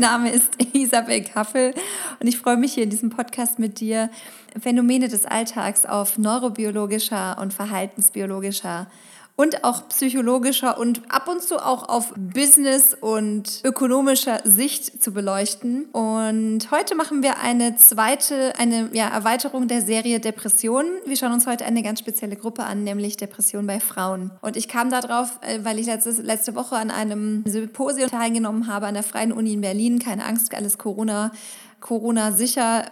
Mein Name ist Isabel Kappel und ich freue mich hier in diesem Podcast mit dir Phänomene des Alltags auf neurobiologischer und verhaltensbiologischer und auch psychologischer und ab und zu auch auf Business und ökonomischer Sicht zu beleuchten. Und heute machen wir eine zweite, eine ja, Erweiterung der Serie Depressionen. Wir schauen uns heute eine ganz spezielle Gruppe an, nämlich Depression bei Frauen. Und ich kam darauf, äh, weil ich letzte, letzte Woche an einem Symposium teilgenommen habe an der Freien Uni in Berlin. Keine Angst, alles Corona. Corona sicher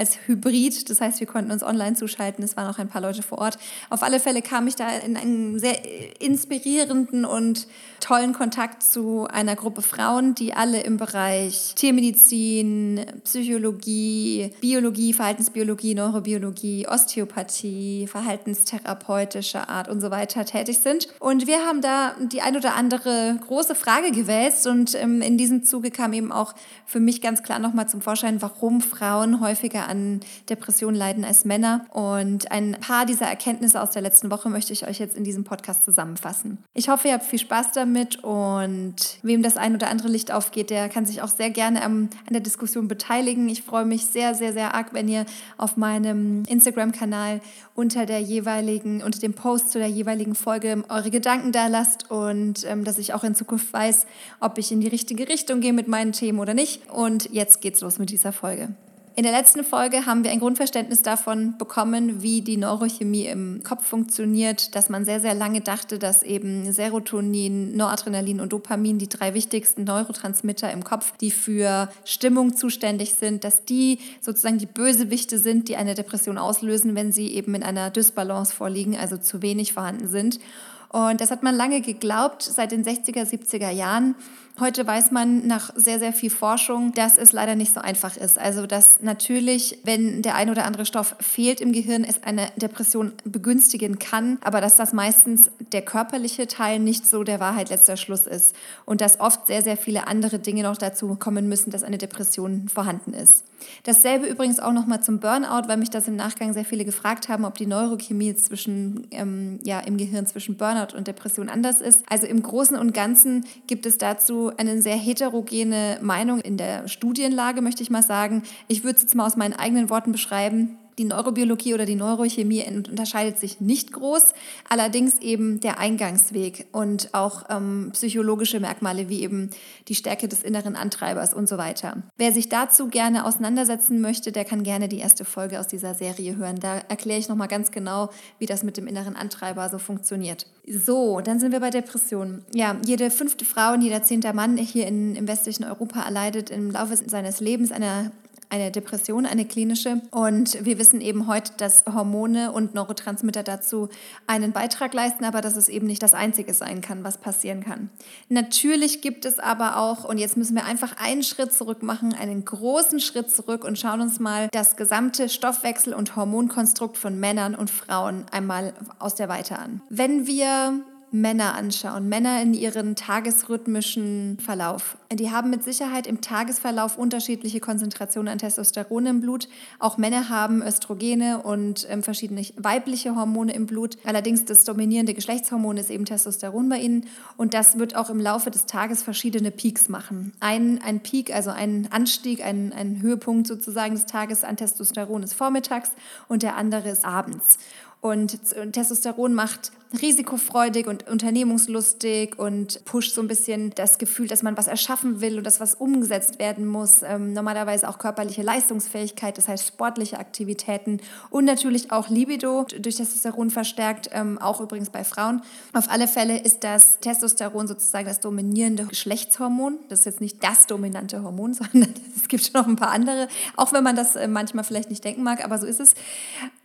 als Hybrid. Das heißt, wir konnten uns online zuschalten. Es waren auch ein paar Leute vor Ort. Auf alle Fälle kam ich da in einen sehr inspirierenden und tollen Kontakt zu einer Gruppe Frauen, die alle im Bereich Tiermedizin, Psychologie, Biologie, Verhaltensbiologie, Neurobiologie, Osteopathie, verhaltenstherapeutische Art und so weiter tätig sind. Und wir haben da die ein oder andere große Frage gewälzt und ähm, in diesem Zuge kam eben auch für mich ganz klar nochmal zum Vorschein, warum Frauen häufiger an Depressionen leiden als Männer. Und ein paar dieser Erkenntnisse aus der letzten Woche möchte ich euch jetzt in diesem Podcast zusammenfassen. Ich hoffe, ihr habt viel Spaß damit und wem das ein oder andere Licht aufgeht, der kann sich auch sehr gerne an der Diskussion beteiligen. Ich freue mich sehr, sehr, sehr arg, wenn ihr auf meinem Instagram-Kanal unter der jeweiligen, unter dem Post zu der jeweiligen Folge eure Gedanken da lasst und ähm, dass ich auch in Zukunft weiß, ob ich in die richtige Richtung gehe mit meinen Themen oder nicht. Und jetzt geht's los mit dieser Folge. In der letzten Folge haben wir ein Grundverständnis davon bekommen, wie die Neurochemie im Kopf funktioniert, dass man sehr, sehr lange dachte, dass eben Serotonin, Noradrenalin und Dopamin, die drei wichtigsten Neurotransmitter im Kopf, die für Stimmung zuständig sind, dass die sozusagen die Bösewichte sind, die eine Depression auslösen, wenn sie eben in einer Dysbalance vorliegen, also zu wenig vorhanden sind. Und das hat man lange geglaubt, seit den 60er, 70er Jahren. Heute weiß man nach sehr, sehr viel Forschung, dass es leider nicht so einfach ist. Also, dass natürlich, wenn der ein oder andere Stoff fehlt im Gehirn, es eine Depression begünstigen kann, aber dass das meistens der körperliche Teil nicht so der Wahrheit letzter Schluss ist. Und dass oft sehr, sehr viele andere Dinge noch dazu kommen müssen, dass eine Depression vorhanden ist. Dasselbe übrigens auch nochmal zum Burnout, weil mich das im Nachgang sehr viele gefragt haben, ob die Neurochemie zwischen, ähm, ja, im Gehirn zwischen Burnout und Depression anders ist. Also im Großen und Ganzen gibt es dazu eine sehr heterogene Meinung in der Studienlage, möchte ich mal sagen. Ich würde es jetzt mal aus meinen eigenen Worten beschreiben. Die Neurobiologie oder die Neurochemie unterscheidet sich nicht groß, allerdings eben der Eingangsweg und auch ähm, psychologische Merkmale wie eben die Stärke des inneren Antreibers und so weiter. Wer sich dazu gerne auseinandersetzen möchte, der kann gerne die erste Folge aus dieser Serie hören. Da erkläre ich nochmal ganz genau, wie das mit dem inneren Antreiber so funktioniert. So, dann sind wir bei Depressionen. Ja, jede fünfte Frau und jeder zehnte Mann hier in, im westlichen Europa erleidet im Laufe seines Lebens eine eine Depression, eine klinische. Und wir wissen eben heute, dass Hormone und Neurotransmitter dazu einen Beitrag leisten, aber dass es eben nicht das Einzige sein kann, was passieren kann. Natürlich gibt es aber auch, und jetzt müssen wir einfach einen Schritt zurück machen, einen großen Schritt zurück und schauen uns mal das gesamte Stoffwechsel- und Hormonkonstrukt von Männern und Frauen einmal aus der Weite an. Wenn wir Männer anschauen, Männer in ihren tagesrhythmischen Verlauf. Die haben mit Sicherheit im Tagesverlauf unterschiedliche Konzentrationen an Testosteron im Blut. Auch Männer haben Östrogene und ähm, verschiedene weibliche Hormone im Blut. Allerdings das dominierende Geschlechtshormon ist eben Testosteron bei ihnen und das wird auch im Laufe des Tages verschiedene Peaks machen. Ein, ein Peak, also ein Anstieg, ein, ein Höhepunkt sozusagen des Tages an Testosteron ist vormittags und der andere ist abends. Und Testosteron macht risikofreudig und unternehmungslustig und pusht so ein bisschen das Gefühl, dass man was erschaffen will und dass was umgesetzt werden muss. Ähm, normalerweise auch körperliche Leistungsfähigkeit, das heißt sportliche Aktivitäten und natürlich auch Libido durch Testosteron verstärkt, ähm, auch übrigens bei Frauen. Auf alle Fälle ist das Testosteron sozusagen das dominierende Geschlechtshormon. Das ist jetzt nicht das dominante Hormon, sondern es gibt schon noch ein paar andere, auch wenn man das äh, manchmal vielleicht nicht denken mag, aber so ist es.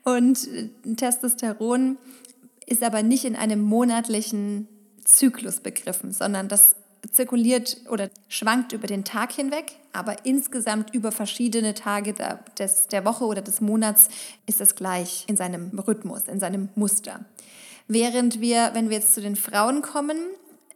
Und äh, Testosteron ist aber nicht in einem monatlichen Zyklus begriffen, sondern das zirkuliert oder schwankt über den Tag hinweg, aber insgesamt über verschiedene Tage der, des, der Woche oder des Monats ist es gleich in seinem Rhythmus, in seinem Muster. Während wir, wenn wir jetzt zu den Frauen kommen,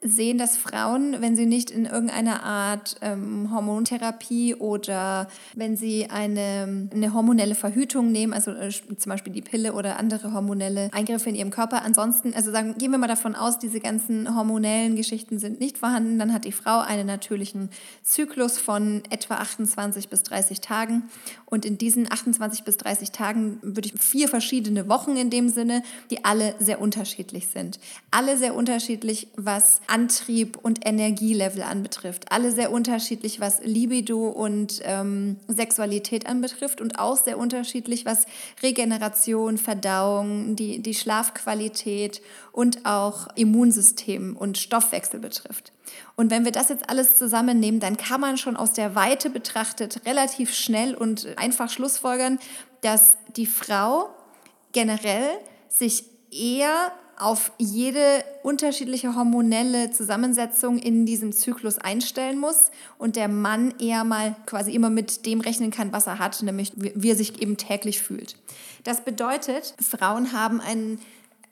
sehen, dass Frauen, wenn sie nicht in irgendeiner Art ähm, Hormontherapie oder wenn sie eine, eine hormonelle Verhütung nehmen, also äh, zum Beispiel die Pille oder andere hormonelle Eingriffe in ihrem Körper, ansonsten, also sagen, gehen wir mal davon aus, diese ganzen hormonellen Geschichten sind nicht vorhanden, dann hat die Frau einen natürlichen Zyklus von etwa 28 bis 30 Tagen und in diesen 28 bis 30 Tagen würde ich vier verschiedene Wochen in dem Sinne, die alle sehr unterschiedlich sind. Alle sehr unterschiedlich, was Antrieb und Energielevel anbetrifft. Alle sehr unterschiedlich, was Libido und ähm, Sexualität anbetrifft und auch sehr unterschiedlich, was Regeneration, Verdauung, die, die Schlafqualität und auch Immunsystem und Stoffwechsel betrifft. Und wenn wir das jetzt alles zusammennehmen, dann kann man schon aus der Weite betrachtet relativ schnell und einfach schlussfolgern, dass die Frau generell sich eher auf jede unterschiedliche hormonelle Zusammensetzung in diesem Zyklus einstellen muss und der Mann eher mal quasi immer mit dem rechnen kann, was er hat, nämlich wie er sich eben täglich fühlt. Das bedeutet, Frauen haben einen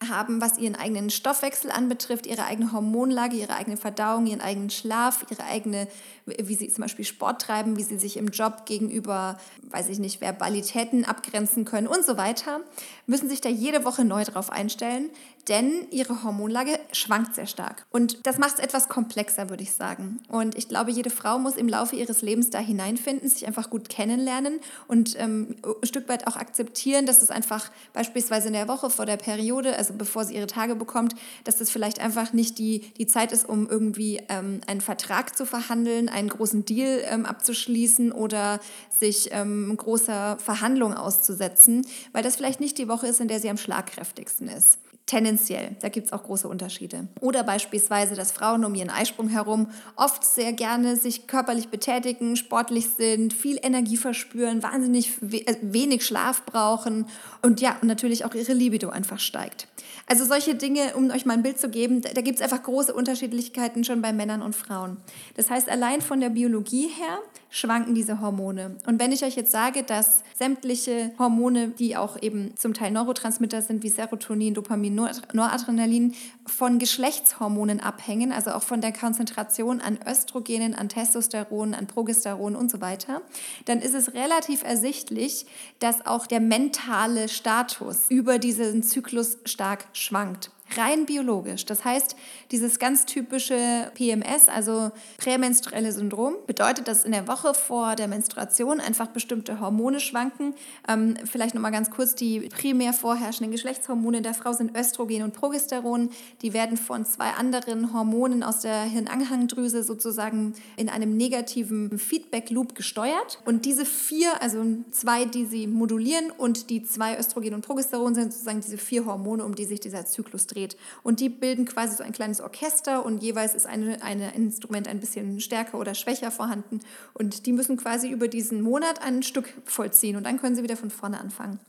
haben, was ihren eigenen Stoffwechsel anbetrifft, ihre eigene Hormonlage, ihre eigene Verdauung, ihren eigenen Schlaf, ihre eigene, wie sie zum Beispiel Sport treiben, wie sie sich im Job gegenüber, weiß ich nicht, Verbalitäten abgrenzen können und so weiter, müssen sich da jede Woche neu drauf einstellen, denn ihre Hormonlage schwankt sehr stark. Und das macht es etwas komplexer, würde ich sagen. Und ich glaube, jede Frau muss im Laufe ihres Lebens da hineinfinden, sich einfach gut kennenlernen und ähm, ein Stück weit auch akzeptieren, dass es einfach beispielsweise in der Woche vor der Periode, also bevor sie ihre Tage bekommt, dass das vielleicht einfach nicht die, die Zeit ist, um irgendwie ähm, einen Vertrag zu verhandeln, einen großen Deal ähm, abzuschließen oder sich ähm, großer Verhandlung auszusetzen, weil das vielleicht nicht die Woche ist, in der sie am schlagkräftigsten ist. Tendenziell, da gibt es auch große Unterschiede. Oder beispielsweise, dass Frauen um ihren Eisprung herum oft sehr gerne sich körperlich betätigen, sportlich sind, viel Energie verspüren, wahnsinnig we äh, wenig Schlaf brauchen und ja, und natürlich auch ihre Libido einfach steigt. Also solche Dinge, um euch mal ein Bild zu geben, da, da gibt es einfach große Unterschiedlichkeiten schon bei Männern und Frauen. Das heißt, allein von der Biologie her schwanken diese Hormone. Und wenn ich euch jetzt sage, dass sämtliche Hormone, die auch eben zum Teil Neurotransmitter sind, wie Serotonin, Dopamin, Noradrenalin, von Geschlechtshormonen abhängen, also auch von der Konzentration an Östrogenen, an Testosteron, an Progesteron und so weiter, dann ist es relativ ersichtlich, dass auch der mentale Status über diesen Zyklus stark schwankt rein biologisch. Das heißt, dieses ganz typische PMS, also prämenstruelle Syndrom, bedeutet, dass in der Woche vor der Menstruation einfach bestimmte Hormone schwanken. Ähm, vielleicht nochmal ganz kurz, die primär vorherrschenden Geschlechtshormone der Frau sind Östrogen und Progesteron. Die werden von zwei anderen Hormonen aus der Hirnanhangdrüse sozusagen in einem negativen Feedback-Loop gesteuert. Und diese vier, also zwei, die sie modulieren und die zwei Östrogen und Progesteron sind sozusagen diese vier Hormone, um die sich dieser Zyklus dreht dreht. Und die bilden quasi so ein kleines Orchester und jeweils ist eine, eine, ein Instrument ein bisschen stärker oder schwächer vorhanden. Und die müssen quasi über diesen Monat ein Stück vollziehen und dann können sie wieder von vorne anfangen.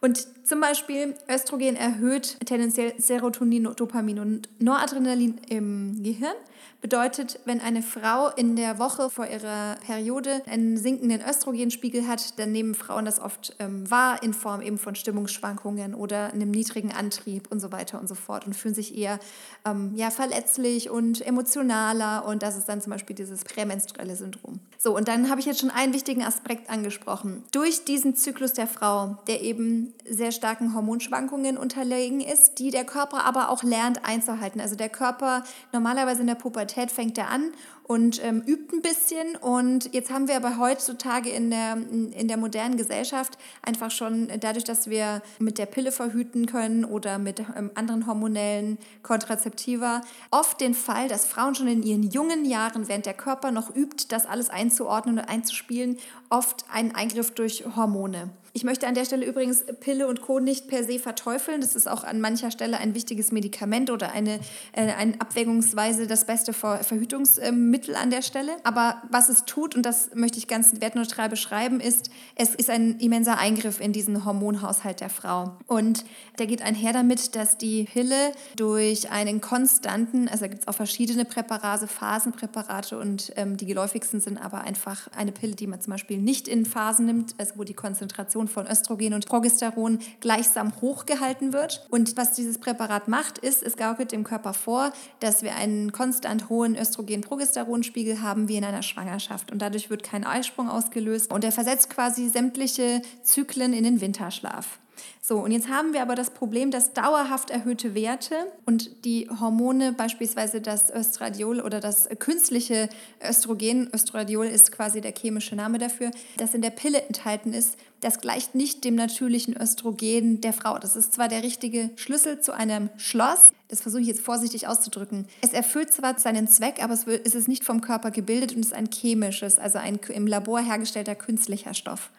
Und zum Beispiel Östrogen erhöht tendenziell Serotonin, Dopamin und Noradrenalin im Gehirn. Bedeutet, wenn eine Frau in der Woche vor ihrer Periode einen sinkenden Östrogenspiegel hat, dann nehmen Frauen das oft ähm, wahr in Form eben von Stimmungsschwankungen oder einem niedrigen Antrieb und so weiter und so fort und fühlen sich eher ähm, ja, verletzlich und emotionaler und das ist dann zum Beispiel dieses prämenstruelle Syndrom. So, und dann habe ich jetzt schon einen wichtigen Aspekt angesprochen. Durch diesen Zyklus der Frau, der eben sehr starken Hormonschwankungen unterlegen ist, die der Körper aber auch lernt einzuhalten. Also der Körper normalerweise in der Pubertät fängt er an und ähm, übt ein bisschen. Und jetzt haben wir aber heutzutage in der, in der modernen Gesellschaft einfach schon dadurch, dass wir mit der Pille verhüten können oder mit ähm, anderen hormonellen Kontrazeptiva, oft den Fall, dass Frauen schon in ihren jungen Jahren, während der Körper noch übt, das alles einzuordnen und einzuspielen, oft einen Eingriff durch Hormone. Ich möchte an der Stelle übrigens Pille und Co. nicht per se verteufeln. Das ist auch an mancher Stelle ein wichtiges Medikament oder eine, äh, eine Abwägungsweise das beste Verhütungsmittel Mittel an der Stelle. Aber was es tut, und das möchte ich ganz wertneutral beschreiben, ist, es ist ein immenser Eingriff in diesen Hormonhaushalt der Frau. Und der geht einher damit, dass die Pille durch einen konstanten, also da gibt es auch verschiedene Präparate, Phasenpräparate und ähm, die geläufigsten sind aber einfach eine Pille, die man zum Beispiel nicht in Phasen nimmt, also wo die Konzentration von Östrogen und Progesteron gleichsam hochgehalten wird. Und was dieses Präparat macht, ist, es gaukelt dem Körper vor, dass wir einen konstant hohen Östrogen-Progesteronspiegel haben wie in einer Schwangerschaft. Und dadurch wird kein Eisprung ausgelöst. Und er versetzt quasi sämtliche Zyklen in den Winterschlaf. So, und jetzt haben wir aber das Problem, dass dauerhaft erhöhte Werte und die Hormone, beispielsweise das Östradiol oder das künstliche Östrogen, Östradiol ist quasi der chemische Name dafür, das in der Pille enthalten ist, das gleicht nicht dem natürlichen Östrogen der Frau. Das ist zwar der richtige Schlüssel zu einem Schloss, das versuche ich jetzt vorsichtig auszudrücken. Es erfüllt zwar seinen Zweck, aber es ist nicht vom Körper gebildet und ist ein chemisches, also ein im Labor hergestellter künstlicher Stoff.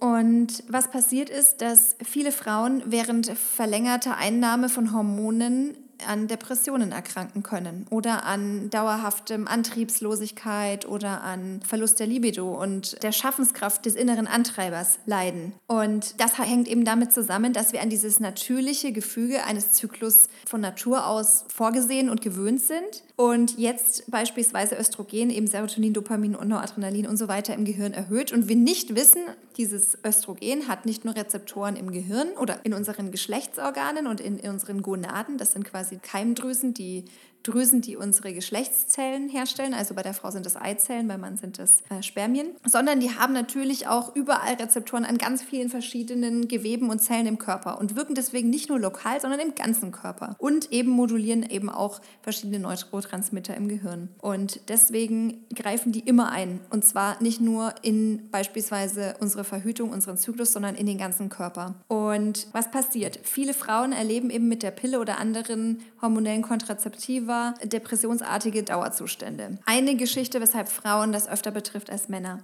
Und was passiert ist, dass viele Frauen während verlängerter Einnahme von Hormonen an Depressionen erkranken können oder an dauerhaftem Antriebslosigkeit oder an Verlust der Libido und der Schaffenskraft des inneren Antreibers leiden. Und das hängt eben damit zusammen, dass wir an dieses natürliche Gefüge eines Zyklus von Natur aus vorgesehen und gewöhnt sind und jetzt beispielsweise Östrogen, eben Serotonin, Dopamin und Noradrenalin und so weiter im Gehirn erhöht. Und wir nicht wissen, dieses Östrogen hat nicht nur Rezeptoren im Gehirn oder in unseren Geschlechtsorganen und in, unseren Gonaden, das sind quasi Keimdrüsen, die Drüsen, die unsere Geschlechtszellen herstellen. Also bei der Frau sind das Eizellen, beim Mann sind das äh, Spermien. Sondern die haben natürlich auch überall Rezeptoren an ganz vielen verschiedenen Geweben und Zellen im Körper und wirken deswegen nicht nur lokal, sondern im ganzen Körper. Und eben modulieren eben auch verschiedene Neurotransmitter im Gehirn. Und deswegen greifen die immer ein. Und zwar nicht nur in beispielsweise unsere Verhütung, unseren Zyklus, sondern in den ganzen Körper. Und was passiert? Viele Frauen erleben eben mit der Pille oder anderen hormonellen Kontrazeptiva über depressionsartige Dauerzustände. Eine Geschichte, weshalb Frauen das öfter betrifft als Männer.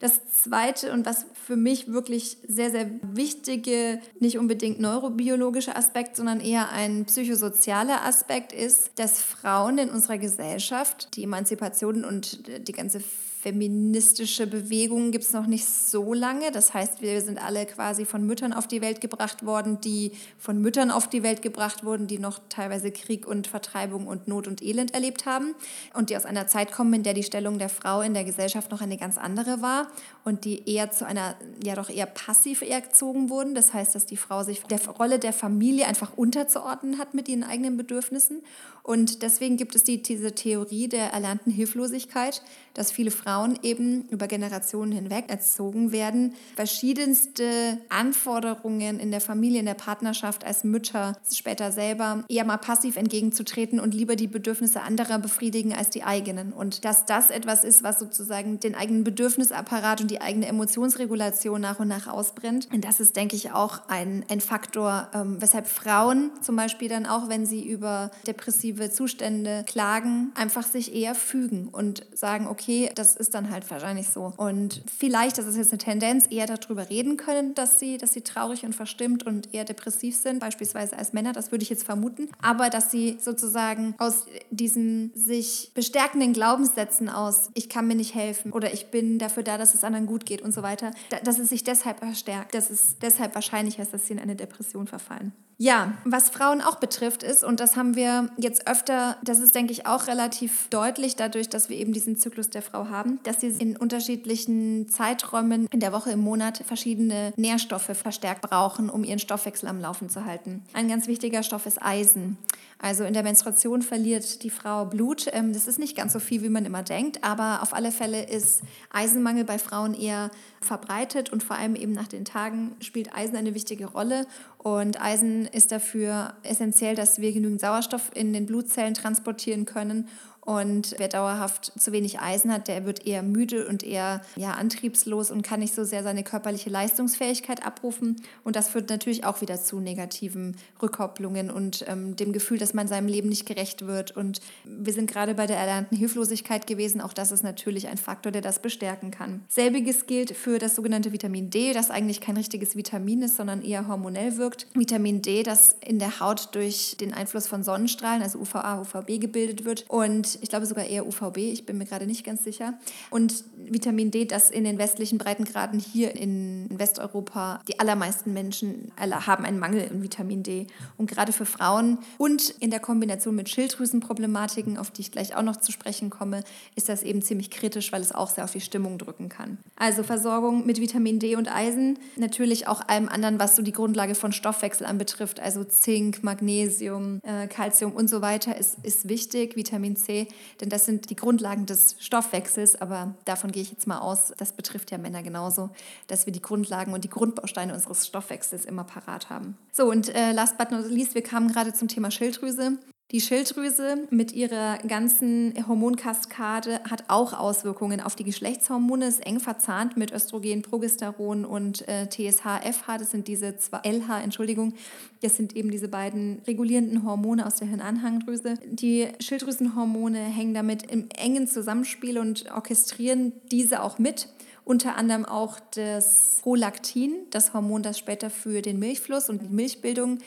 Das zweite und was für mich wirklich sehr, sehr wichtige, nicht unbedingt neurobiologische Aspekt, sondern eher ein psychosozialer Aspekt ist, dass Frauen in unserer Gesellschaft die Emanzipation und die ganze feministische Bewegung gibt es noch nicht so lange. Das heißt, wir sind alle quasi von Müttern auf die Welt gebracht worden, die von Müttern auf die Welt gebracht wurden, die noch teilweise Krieg und Vertreibung und Not und Elend erlebt haben und die aus einer Zeit kommen, in der die Stellung der Frau in der Gesellschaft noch eine ganz andere war und die eher zu einer, ja doch eher passiv erzogen wurden. Das heißt, dass die Frau sich der Rolle der Familie einfach unterzuordnen hat mit ihren eigenen Bedürfnissen. Und deswegen gibt es die, diese Theorie der erlernten Hilflosigkeit, dass viele Frauen eben über Generationen hinweg erzogen werden, verschiedenste Anforderungen in der Familie, in der Partnerschaft als Mütter später selber eher mal passiv entgegenzutreten und lieber die Bedürfnisse anderer befriedigen als die eigenen. Und dass das etwas ist, was sozusagen den eigenen Bedürfnisapparat und die eigene Emotionsregulation nach und nach ausbrennt. Und das ist, denke ich, auch ein, ein Faktor, ähm, weshalb Frauen zum Beispiel dann auch, wenn sie über depressive Zustände klagen, einfach sich eher fügen und sagen, okay, das ist dann halt wahrscheinlich so. Und vielleicht, das ist jetzt eine Tendenz, eher darüber reden können, dass sie, dass sie traurig und verstimmt und eher depressiv sind, beispielsweise als Männer, das würde ich jetzt vermuten. Aber dass sie sozusagen aus diesen sich bestärkenden Glaubenssätzen aus, ich kann mir nicht helfen oder ich bin dafür da, dass es anderen gut geht und so weiter, dass es sich deshalb verstärkt, dass es deshalb wahrscheinlicher ist, dass sie in eine Depression verfallen. Ja, was Frauen auch betrifft ist, und das haben wir jetzt öfter, das ist, denke ich, auch relativ deutlich dadurch, dass wir eben diesen Zyklus der Frau haben, dass sie in unterschiedlichen Zeiträumen in der Woche, im Monat verschiedene Nährstoffe verstärkt brauchen, um ihren Stoffwechsel am Laufen zu halten. Ein ganz wichtiger Stoff ist Eisen. Also in der Menstruation verliert die Frau Blut. Ähm, das ist nicht ganz so viel, wie man immer denkt, aber auf alle Fälle ist Eisenmangel bei Frauen eher verbreitet und vor allem eben nach den Tagen spielt Eisen eine wichtige Rolle. Und Eisen ist dafür essentiell, dass wir genügend Sauerstoff in den Blutzellen transportieren können und wer dauerhaft zu wenig Eisen hat, der wird eher müde und eher ja, antriebslos und kann nicht so sehr seine körperliche Leistungsfähigkeit abrufen. Und das führt natürlich auch wieder zu negativen Rückkopplungen und ähm, dem Gefühl, dass man seinem Leben nicht gerecht wird. Und wir sind gerade bei der erlernten Hilflosigkeit gewesen. Auch das ist natürlich ein Faktor, der das bestärken kann. Selbiges gilt für das sogenannte Vitamin D, das eigentlich kein richtiges Vitamin ist, sondern eher hormonell wirkt. Vitamin D, das in der Haut durch den Einfluss von Sonnenstrahlen, also UVA, UVB gebildet wird. Und ich glaube sogar eher UVB, ich bin mir gerade nicht ganz sicher. Und Vitamin D, das in den westlichen Breitengraden hier in Westeuropa, die allermeisten Menschen haben einen Mangel in Vitamin D. Und gerade für Frauen und in der Kombination mit Schilddrüsenproblematiken, auf die ich gleich auch noch zu sprechen komme, ist das eben ziemlich kritisch, weil es auch sehr auf die Stimmung drücken kann. Also Versorgung mit Vitamin D und Eisen, natürlich auch allem anderen, was so die Grundlage von Stoffwechsel anbetrifft, also Zink, Magnesium, äh, Calcium und so weiter, ist, ist wichtig, Vitamin C, denn das sind die Grundlagen des Stoffwechsels, aber davon gehe ich jetzt mal aus, das betrifft ja Männer genauso, dass wir die Grundlagen und die Grundbausteine unseres Stoffwechsels immer parat haben. So, und äh, last but not least, wir kamen gerade zum Thema Schilddrüse. Die Schilddrüse mit ihrer ganzen Hormonkaskade hat auch Auswirkungen auf die Geschlechtshormone, ist eng verzahnt mit Östrogen, Progesteron und äh, TSH, FH. Das sind diese zwei, LH, Entschuldigung. Das sind eben diese beiden regulierenden Hormone aus der Hirnanhangdrüse. Die Schilddrüsenhormone hängen damit im engen Zusammenspiel und orchestrieren diese auch mit unter anderem auch das Prolaktin, das Hormon, das später für den Milchfluss und die Milchbildung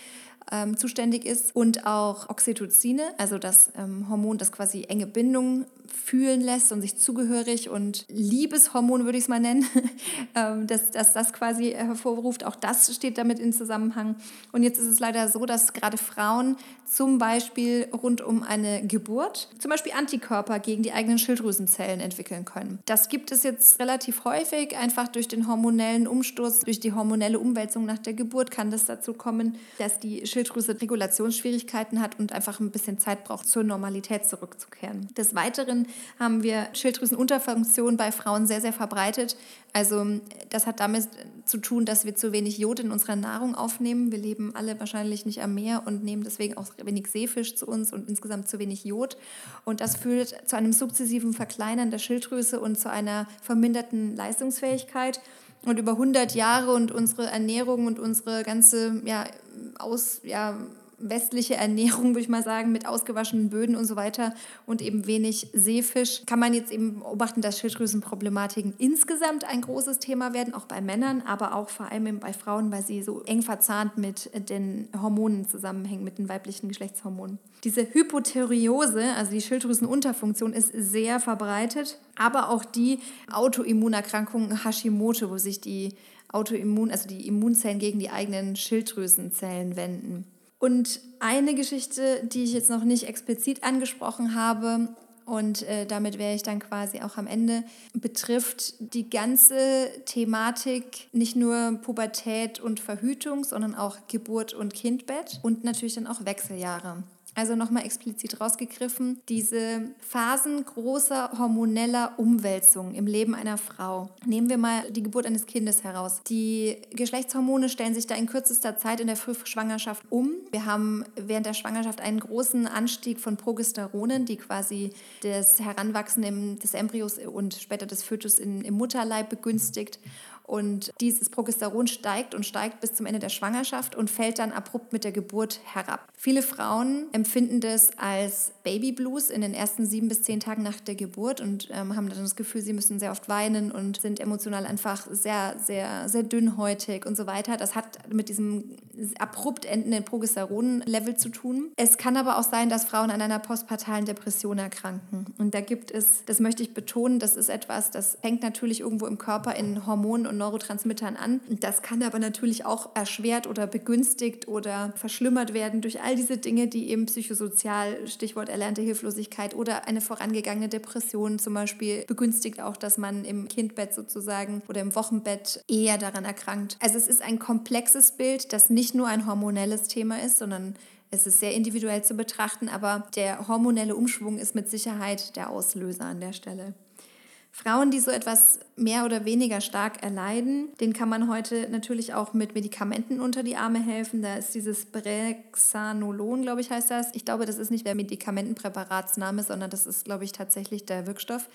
ähm, zuständig ist und auch Oxytocine, also das ähm, Hormon, das quasi enge Bindungen fühlen lässt und sich zugehörig und Liebeshormon würde ich es mal nennen, ähm, dass, dass das quasi hervorruft. Auch das steht damit in Zusammenhang. Und jetzt ist es leider so, dass gerade Frauen zum Beispiel rund um eine Geburt zum Beispiel Antikörper gegen die eigenen Schilddrüsenzellen entwickeln können. Das gibt es jetzt relativ häufig, einfach durch den hormonellen Umsturz, durch die hormonelle Umwälzung nach der Geburt kann das dazu kommen, dass die Schilddrüse Regulationsschwierigkeiten hat und einfach ein bisschen Zeit braucht, zur Normalität zurückzukehren. Des Weiteren haben wir Schilddrüsenunterfunktion bei Frauen sehr, sehr verbreitet. Also das hat damit zu tun, dass wir zu wenig Jod in unserer Nahrung aufnehmen. Wir leben alle wahrscheinlich nicht am Meer und nehmen deswegen auch wenig Seefisch zu uns und insgesamt zu wenig Jod. Und das führt zu einem sukzessiven Verkleinern der Schilddrüse und zu einer verminderten Leistungsfähigkeit. Und über 100 Jahre und unsere Ernährung und unsere ganze ja, aus, ja, westliche Ernährung, würde ich mal sagen, mit ausgewaschenen Böden und so weiter und eben wenig Seefisch, kann man jetzt eben beobachten, dass Schilddrüsenproblematiken insgesamt ein großes Thema werden, auch bei Männern, aber auch vor allem bei Frauen, weil sie so eng verzahnt mit den Hormonen zusammenhängen, mit den weiblichen Geschlechtshormonen. Diese Hypothyreose, also die Schilddrüsenunterfunktion, ist sehr verbreitet, aber auch die Autoimmunerkrankung Hashimoto, wo sich die Autoimmun, also die Immunzellen gegen die eigenen Schilddrüsenzellen wenden. Und eine Geschichte, die ich jetzt noch nicht explizit angesprochen habe, und äh, damit wäre ich dann quasi auch am Ende, betrifft die ganze Thematik nicht nur Pubertät und Verhütung, sondern auch Geburt und Kindbett und natürlich dann auch Wechseljahre. Also nochmal explizit rausgegriffen, diese Phasen großer hormoneller Umwälzung im Leben einer Frau. Nehmen wir mal die Geburt eines Kindes heraus. Die Geschlechtshormone stellen sich da in kürzester Zeit in der Frühschwangerschaft um. Wir haben während der Schwangerschaft einen großen Anstieg von Progesteronen, die quasi das Heranwachsen des Embryos und später des Fötus im Mutterleib begünstigt. Und dieses Progesteron steigt und steigt bis zum Ende der Schwangerschaft und fällt dann abrupt mit der Geburt herab. Viele Frauen empfinden das als Baby Blues in den ersten sieben bis zehn Tagen nach der Geburt und ähm, haben dann das Gefühl, sie müssen sehr oft weinen und sind emotional einfach sehr, sehr, sehr dünnhäutig und so weiter. Das hat mit diesem abrupt endenden Progesteron-Level zu tun. Es kann aber auch sein, dass Frauen an einer postpartalen Depression erkranken. Und da gibt es, das möchte ich betonen, das ist etwas, das hängt natürlich irgendwo im Körper in Hormonen und Neurotransmittern an. Das kann aber natürlich auch erschwert oder begünstigt oder verschlimmert werden durch all diese Dinge, die eben psychosozial, Stichwort erlernte Hilflosigkeit oder eine vorangegangene Depression zum Beispiel begünstigt auch, dass man im Kindbett sozusagen oder im Wochenbett eher daran erkrankt. Also es ist ein komplexes Bild, das nicht nur ein hormonelles Thema ist, sondern es ist sehr individuell zu betrachten, aber der hormonelle Umschwung ist mit Sicherheit der Auslöser an der Stelle. Frauen, die so etwas mehr oder weniger stark erleiden, denen kann man heute natürlich auch mit Medikamenten unter die Arme helfen. Da ist dieses Brexanolon, glaube ich, heißt das. Ich glaube, das ist nicht der Medikamentenpräparatsname, sondern das ist, glaube ich, tatsächlich der Wirkstoff.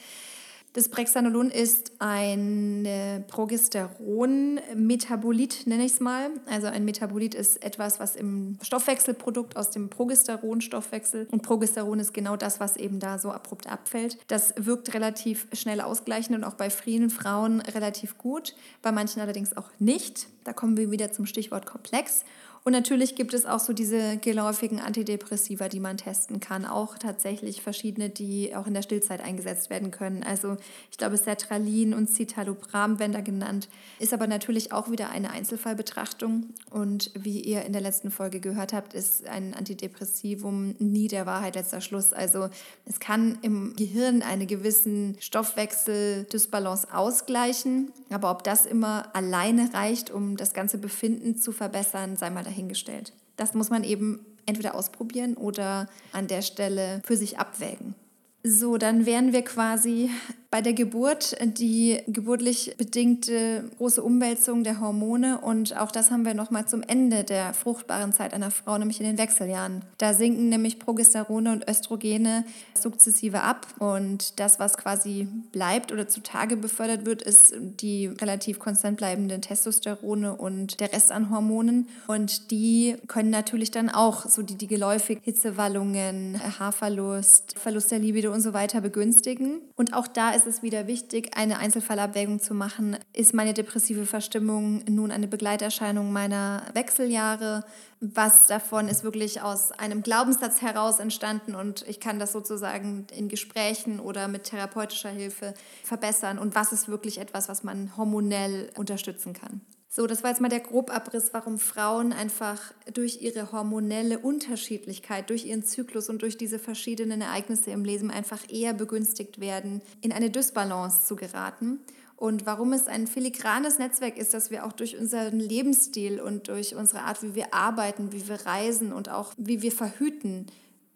Das Brexanolon ist ein Progesteron-Metabolit, nenne ich es mal. Also ein Metabolit ist etwas, was im Stoffwechselprodukt aus dem Progesteron-Stoffwechsel und Progesteron ist genau das, was eben da so abrupt abfällt. Das wirkt relativ schnell ausgleichend und auch bei vielen Frauen relativ gut, bei manchen allerdings auch nicht. Da kommen wir wieder zum Stichwort komplex. Und natürlich gibt es auch so diese geläufigen Antidepressiva, die man testen kann. Auch tatsächlich verschiedene, die auch in der Stillzeit eingesetzt werden können. Also ich glaube, Sertralin und Citalopram werden da genannt. Ist aber natürlich auch wieder eine Einzelfallbetrachtung. Und wie ihr in der letzten Folge gehört habt, ist ein Antidepressivum nie der Wahrheit letzter Schluss. Also es kann im Gehirn einen gewissen Stoffwechsel-Dysbalance ausgleichen. Aber ob das immer alleine reicht, um das ganze Befinden zu verbessern, sei mal dahingestellt dahingestellt. Das muss man eben entweder ausprobieren oder an der Stelle für sich abwägen. So, dann wären wir quasi bei der Geburt die geburtlich bedingte große Umwälzung der Hormone und auch das haben wir nochmal zum Ende der fruchtbaren Zeit einer Frau, nämlich in den Wechseljahren. Da sinken nämlich Progesterone und Östrogene sukzessive ab und das, was quasi bleibt oder zutage befördert wird, ist die relativ konstant bleibenden Testosterone und der Rest an Hormonen und die können natürlich dann auch so die, die geläufig Hitzewallungen, Haarverlust, Verlust der Libido und so weiter begünstigen. Und auch da ist es wieder wichtig, eine Einzelfallabwägung zu machen. Ist meine depressive Verstimmung nun eine Begleiterscheinung meiner Wechseljahre? Was davon ist wirklich aus einem Glaubenssatz heraus entstanden und ich kann das sozusagen in Gesprächen oder mit therapeutischer Hilfe verbessern? Und was ist wirklich etwas, was man hormonell unterstützen kann? So, das war jetzt mal der Grobabriss, warum Frauen einfach durch ihre hormonelle Unterschiedlichkeit, durch ihren Zyklus und durch diese verschiedenen Ereignisse im Leben einfach eher begünstigt werden, in eine Dysbalance zu geraten. Und warum es ein filigranes Netzwerk ist, dass wir auch durch unseren Lebensstil und durch unsere Art, wie wir arbeiten, wie wir reisen und auch wie wir verhüten,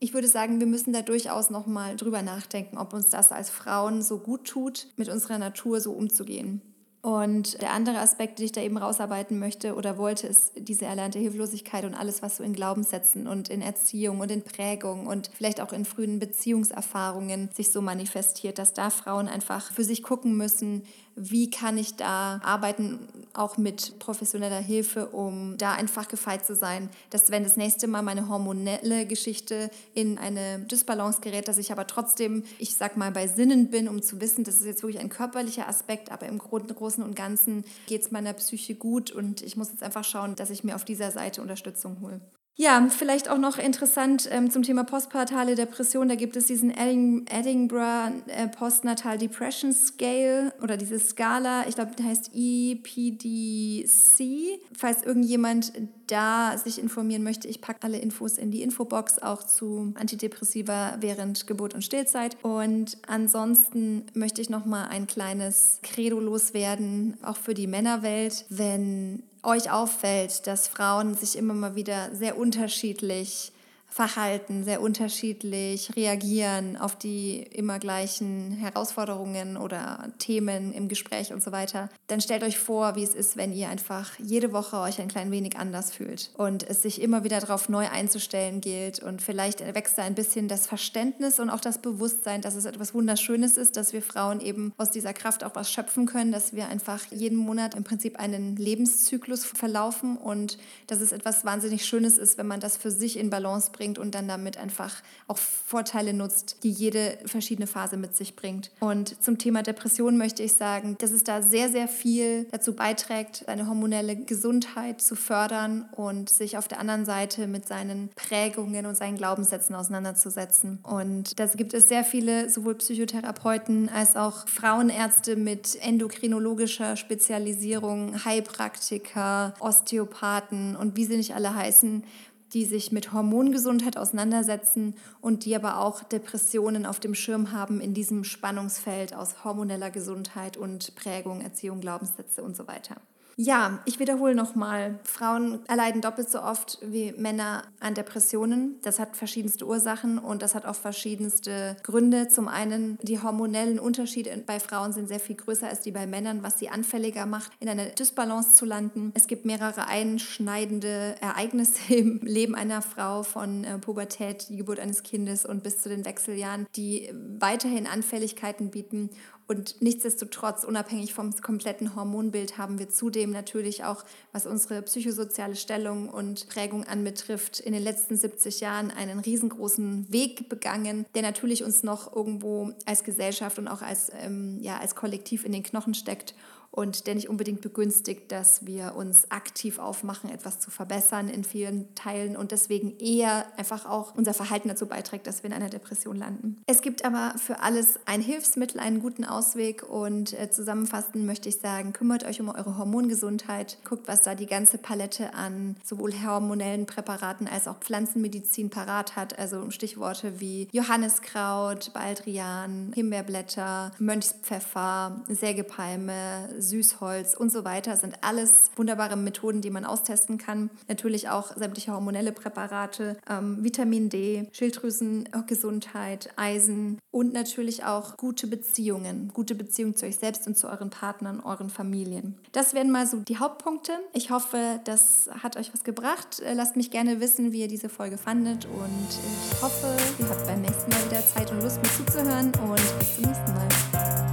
ich würde sagen, wir müssen da durchaus nochmal drüber nachdenken, ob uns das als Frauen so gut tut, mit unserer Natur so umzugehen. Und der andere Aspekt, den ich da eben rausarbeiten möchte oder wollte, ist diese erlernte Hilflosigkeit und alles, was so in Glaubenssätzen und in Erziehung und in Prägung und vielleicht auch in frühen Beziehungserfahrungen sich so manifestiert, dass da Frauen einfach für sich gucken müssen, wie kann ich da arbeiten, auch mit professioneller Hilfe, um da einfach gefeit zu sein, dass wenn das nächste Mal meine hormonelle Geschichte in eine Dysbalance gerät, dass ich aber trotzdem, ich sag mal, bei Sinnen bin, um zu wissen, das ist jetzt wirklich ein körperlicher Aspekt, aber im Großen und Ganzen geht es meiner Psyche gut und ich muss jetzt einfach schauen, dass ich mir auf dieser Seite Unterstützung hole. Ja, vielleicht auch noch interessant ähm, zum Thema postpartale Depression. Da gibt es diesen Edinburgh äh, Postnatal Depression Scale oder diese Skala. Ich glaube, die heißt EPDC. Falls irgendjemand da sich informieren möchte, ich packe alle Infos in die Infobox, auch zu Antidepressiva während Geburt und Stillzeit. Und ansonsten möchte ich noch mal ein kleines Credo loswerden, auch für die Männerwelt. Wenn euch auffällt, dass Frauen sich immer mal wieder sehr unterschiedlich verhalten, sehr unterschiedlich reagieren auf die immer gleichen Herausforderungen oder Themen im Gespräch und so weiter, dann stellt euch vor, wie es ist, wenn ihr einfach jede Woche euch ein klein wenig anders fühlt und es sich immer wieder darauf neu einzustellen gilt. Und vielleicht wächst da ein bisschen das Verständnis und auch das Bewusstsein, dass es etwas Wunderschönes ist, dass wir Frauen eben aus dieser Kraft auch was schöpfen können, dass wir einfach jeden Monat im Prinzip einen Lebenszyklus verlaufen und dass es etwas wahnsinnig Schönes ist, wenn man das für sich in Balance bringt bringt und dann damit einfach auch Vorteile nutzt, die jede verschiedene Phase mit sich bringt. Und zum Thema Depression möchte ich sagen, dass es da sehr, sehr viel dazu beiträgt, seine hormonelle Gesundheit zu fördern und sich auf der anderen Seite mit seinen Prägungen und seinen Glaubenssätzen auseinanderzusetzen. Und da gibt es sehr viele, sowohl Psychotherapeuten als auch Frauenärzte mit endokrinologischer Spezialisierung, Heilpraktiker, Osteopathen und wie sie nicht alle heißen, die sich mit Hormongesundheit auseinandersetzen und die aber auch Depressionen auf dem Schirm haben in diesem Spannungsfeld aus hormoneller Gesundheit und Prägung, Erziehung, Glaubenssätze und so weiter. Ja, ich wiederhole nochmal. Frauen erleiden doppelt so oft wie Männer an Depressionen. Das hat verschiedenste Ursachen und das hat auch verschiedenste Gründe. Zum einen, die hormonellen Unterschiede bei Frauen sind sehr viel größer als die bei Männern, was sie anfälliger macht, in eine Dysbalance zu landen. Es gibt mehrere einschneidende Ereignisse im Leben einer Frau von äh, Pubertät, die Geburt eines Kindes und bis zu den Wechseljahren, die weiterhin Anfälligkeiten bieten. Und nichtsdestotrotz, unabhängig vom kompletten Hormonbild, haben wir zudem natürlich auch, was unsere psychosoziale Stellung und Prägung anbetrifft, in den letzten 70 Jahren einen riesengroßen Weg begangen, der natürlich uns noch irgendwo als Gesellschaft und auch als, ähm, ja, als Kollektiv in den Knochen steckt und der nicht unbedingt begünstigt, dass wir uns aktiv aufmachen, etwas zu verbessern in vielen Teilen und deswegen eher einfach auch unser Verhalten dazu beiträgt, dass wir in einer Depression landen. Es gibt aber für alles ein Hilfsmittel, einen guten Ausweg und äh, zusammenfassend möchte ich sagen, kümmert euch um eure Hormongesundheit, guckt, was da die ganze Palette an sowohl hormonellen Präparaten als auch Pflanzenmedizin parat hat, also Stichworte wie Johanniskraut, Baldrian, Himbeerblätter, Mönchspfeffer, Sägepalme, Süßholz und so weiter sind alles wunderbare Methoden, die man austesten kann. Natürlich auch sämtliche hormonelle Präparate, ähm, Vitamin D, Schilddrüsengesundheit, Eisen und natürlich auch gute Beziehungen, gute Beziehungen zu euch selbst und zu euren Partnern, euren Familien. Das wären mal so die Hauptpunkte. Ich hoffe, das hat euch was gebracht. Äh, lasst mich gerne wissen, wie ihr diese Folge fandet und ich hoffe, ihr habt beim nächsten Mal wieder Zeit und Lust, mir zuzuhören und bis zum nächsten Mal.